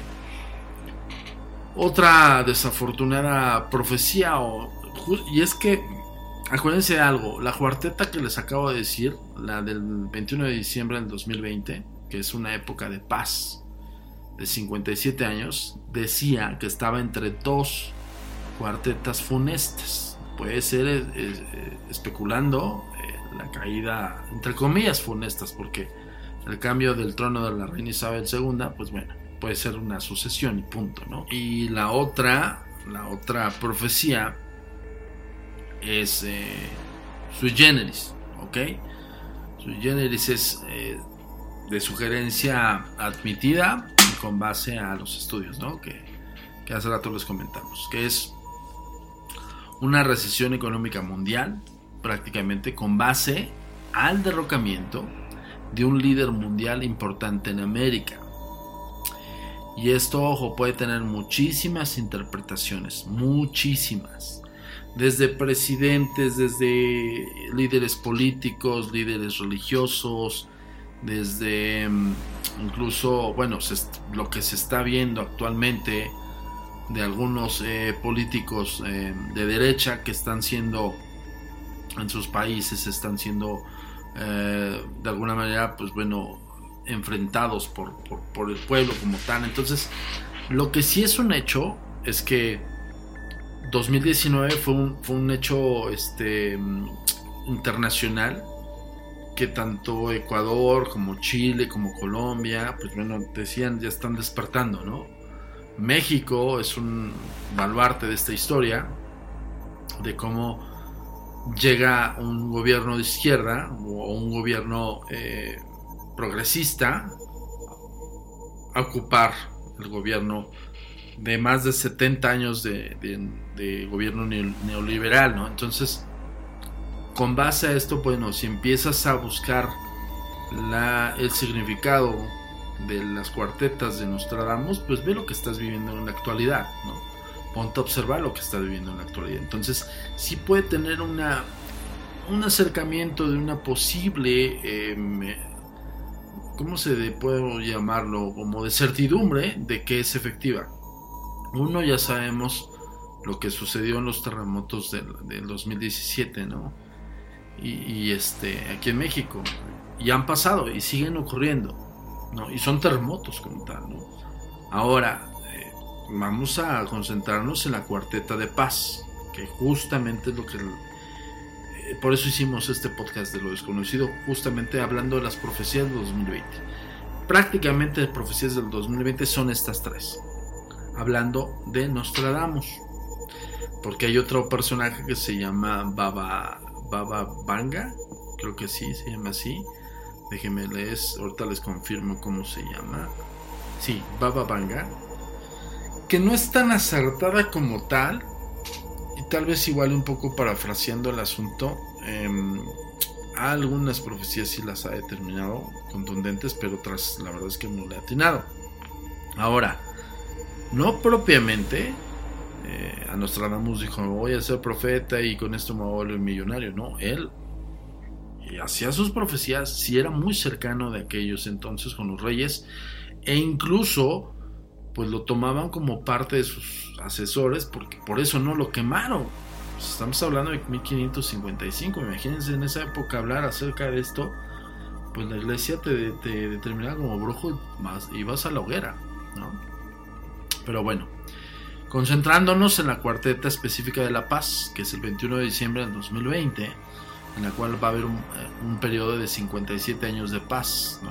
Otra desafortunada profecía y es que, acuérdense de algo, la cuarteta que les acabo de decir, la del 21 de diciembre del 2020, que es una época de paz de 57 años, decía que estaba entre dos cuartetas funestas. Puede ser eh, eh, especulando eh, la caída, entre comillas, funestas, porque el cambio del trono de la reina Isabel II, pues bueno, puede ser una sucesión y punto, ¿no? Y la otra, la otra profecía es eh, sui generis, ¿ok? Sui generis es de sugerencia admitida con base a los estudios, ¿no? Que, que hace rato les comentamos, que es una recesión económica mundial, prácticamente con base al derrocamiento de un líder mundial importante en América. Y esto, ojo, puede tener muchísimas interpretaciones, muchísimas desde presidentes, desde líderes políticos, líderes religiosos, desde mm, incluso, bueno, lo que se está viendo actualmente de algunos eh, políticos eh, de derecha que están siendo en sus países, están siendo eh, de alguna manera, pues bueno, enfrentados por, por el pueblo como tal. Entonces, lo que sí es un hecho es que 2019 fue un, fue un hecho este, internacional que tanto Ecuador como Chile como Colombia, pues bueno, decían ya están despertando, ¿no? México es un baluarte de esta historia, de cómo llega un gobierno de izquierda o un gobierno eh, progresista a ocupar el gobierno de más de 70 años de, gobierno neoliberal, ¿no? Entonces, con base a esto, bueno, si empiezas a buscar la, el significado de las cuartetas de Nostradamus, pues ve lo que estás viviendo en la actualidad, ¿no? Ponte a observar lo que estás viviendo en la actualidad. Entonces, sí puede tener una, un acercamiento de una posible, eh, ¿cómo se puede llamarlo? Como de certidumbre de que es efectiva. Uno ya sabemos lo que sucedió en los terremotos del, del 2017, ¿no? Y, y, este, aquí en México. Y han pasado y siguen ocurriendo. Y son terremotos como tal, ¿no? Ahora, eh, vamos a concentrarnos en la cuarteta de paz, que justamente es lo que... Eh, por eso hicimos este podcast de lo desconocido, justamente hablando de las profecías del 2020. Prácticamente las profecías del 2020 son estas tres. Hablando de Nostradamus. Porque hay otro personaje que se llama Baba, Baba Vanga, creo que sí, se llama así Déjenme leer, ahorita les confirmo cómo se llama. Sí, Baba Vanga. Que no es tan acertada como tal. Y tal vez igual un poco parafraseando el asunto. Eh, algunas profecías sí las ha determinado contundentes, pero otras la verdad es que no le ha atinado. Ahora, no propiamente eh, a Nostradamus dijo voy a ser profeta y con esto me voy a volver millonario. No, él y hacía sus profecías, si era muy cercano de aquellos entonces con los reyes, e incluso pues lo tomaban como parte de sus asesores, porque por eso no lo quemaron. Pues, estamos hablando de 1555, imagínense en esa época hablar acerca de esto, pues la iglesia te, te determinaba como brujo y vas a la hoguera, ¿no? Pero bueno, concentrándonos en la cuarteta específica de La Paz, que es el 21 de diciembre del 2020, en la cual va a haber un, eh, periodo de 57 años de paz, ¿no?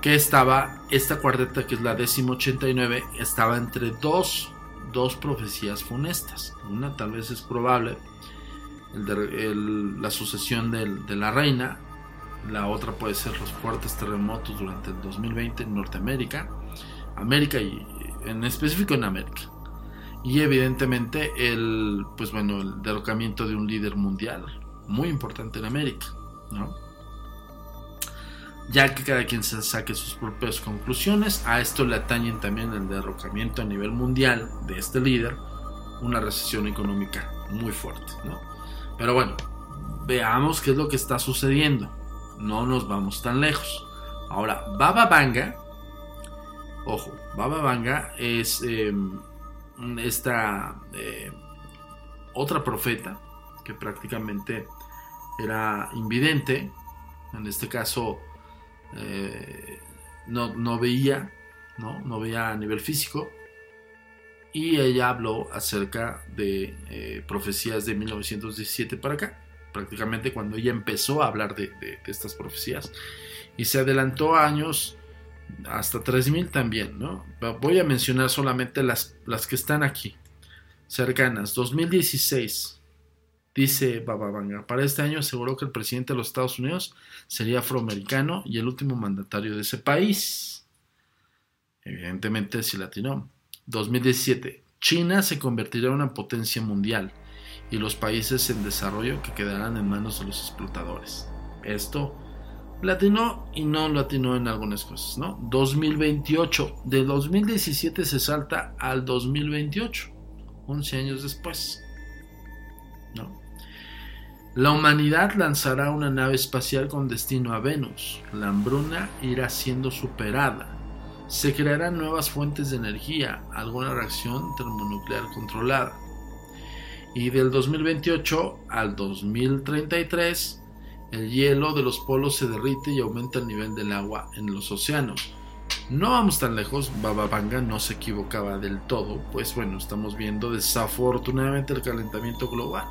Que estaba, esta cuarteta que es la décimo 89, estaba entre dos, dos profecías funestas. Una tal vez es probable, la sucesión de la reina, la otra puede ser los fuertes terremotos durante el 2020 en Norteamérica, América y en específico en América. Y evidentemente el, pues bueno, el derrocamiento de un líder mundial, muy importante en América, ¿no? Ya que cada quien se saque sus propias conclusiones, a esto le atañen también el derrocamiento a nivel mundial de este líder, una recesión económica muy fuerte, ¿no? Pero bueno, veamos qué es lo que está sucediendo. No nos vamos tan lejos. Ahora, Baba Vanga, ojo, Baba Vanga es em, esta eh, otra profeta que prácticamente era invidente, en este caso eh, no, veía, ¿no? no veía a nivel físico, y ella habló acerca de eh, profecías de 1917 para acá, prácticamente cuando ella empezó a hablar de, estas profecías, y se adelantó años hasta 3000 también, ¿no? Voy a mencionar solamente las, las que están aquí, cercanas, 2016, Dice Bababanga, para este año aseguró que el presidente de los Estados Unidos sería afroamericano y el último mandatario de ese país. Evidentemente sí latino. 2017. China se convertirá en una potencia mundial y los países en desarrollo que quedarán en manos de los explotadores. Esto latino y no latino en algunas cosas, ¿no? 2028. De 2017 se salta al 2028, 11 años después. ¿no? La humanidad lanzará una nave espacial con destino a Venus. La hambruna irá siendo superada. Se crearán nuevas fuentes de energía, alguna reacción termonuclear controlada. Y del 2028 al 2033, el hielo de los polos se derrite y aumenta el nivel del agua en los océanos. No vamos tan lejos, Baba Vanga no se equivocaba del todo, pues bueno, estamos viendo desafortunadamente el calentamiento global.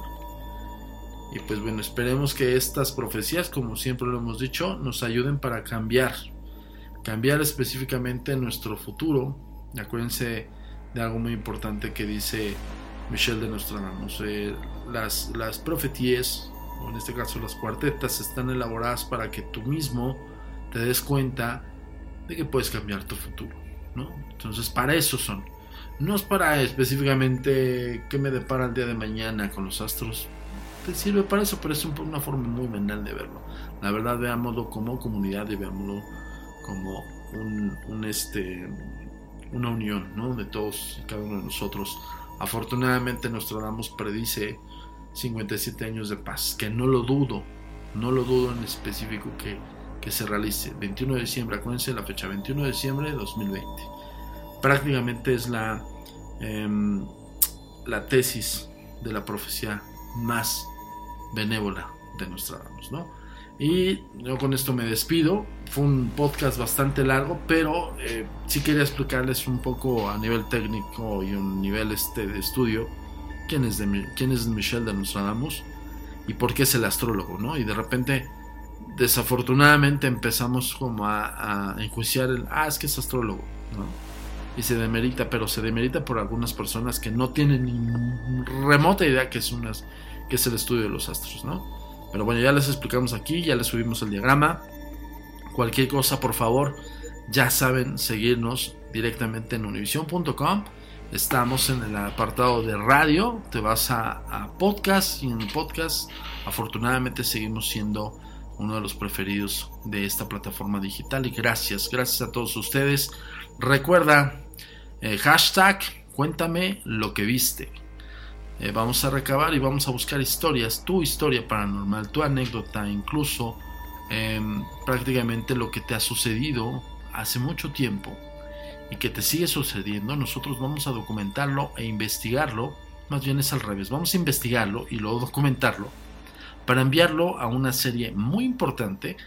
Y pues bueno, esperemos que estas profecías, como siempre lo hemos dicho, nos ayuden para cambiar. Cambiar específicamente nuestro futuro. Acuérdense de algo muy importante que dice Michel de Nostradamus. Eh, las, las profetías, o en este caso las cuartetas, están elaboradas para que tú mismo te des cuenta de que puedes cambiar tu futuro. ¿no? Entonces, para eso son. No es para específicamente qué me depara el día de mañana con los astros sirve para eso, pero es una forma muy mental de verlo. La verdad, veámoslo como comunidad y veámoslo como este, una unión ¿no? de todos y cada uno de nosotros. Afortunadamente, Nostradamus predice 57 años de paz, que no lo dudo, no lo dudo en específico que, que se realice. 21 de diciembre, acuérdense la fecha, 21 de diciembre de 2020. Prácticamente es la, em, la tesis de la profecía más benévola de Nostradamus, ¿no? Y yo con esto me despido. Fue un podcast bastante largo, pero eh, sí quería explicarles un poco a nivel técnico y un nivel este de estudio quién es, de, es Michel de Nostradamus y por qué es el astrólogo, ¿no? Y de repente, desafortunadamente empezamos como a, a enjuiciar el, ah, es que es astrólogo, ¿no? Y se demerita, pero se demerita por algunas personas que no tienen ni remota idea que es, unas, que es el estudio de los astros, ¿no? Pero bueno, ya les explicamos aquí, ya les subimos el diagrama. Cualquier cosa, por favor, ya saben seguirnos directamente en univision.com. Estamos en el apartado de radio, te vas a, podcast y en el podcast afortunadamente seguimos siendo uno de los preferidos de esta plataforma digital y gracias, gracias a todos ustedes. Recuerda, eh, hashtag, cuéntame lo que viste. Eh, vamos a recabar y vamos a buscar historias, tu historia paranormal, tu anécdota, incluso em, prácticamente lo que te ha sucedido hace mucho tiempo y que te sigue sucediendo, nosotros vamos a documentarlo e investigarlo, más bien es al revés, vamos a investigarlo y luego documentarlo para enviarlo a una serie muy importante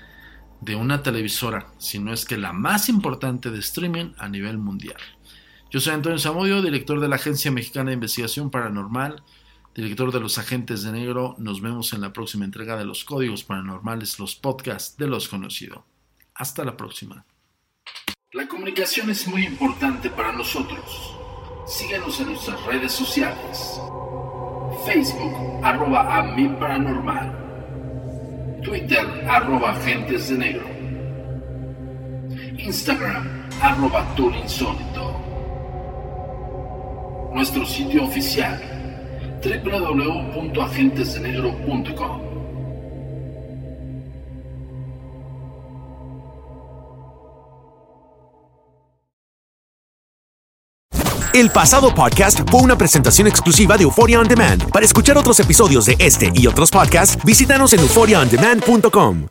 de una televisora, si no es que la más importante de streaming a nivel mundial. Yo soy Antonio Zamudio, director de la Agencia Mexicana de Investigación Paranormal, director de Los Agentes de Negro. Nos vemos en la próxima entrega de los Códigos Paranormales, los podcasts de los conocidos. Hasta la próxima. La comunicación es muy importante para nosotros. Síguenos en nuestras redes sociales. Facebook, arroba a. Twitter, arroba agentes de negro. Instagram, arroba insólito nuestro sitio oficial www.agentesdenegro.com. El pasado podcast fue una presentación exclusiva de Euphoria On Demand. Para escuchar otros episodios de este y otros podcasts, visítanos en euphoriaondemand.com.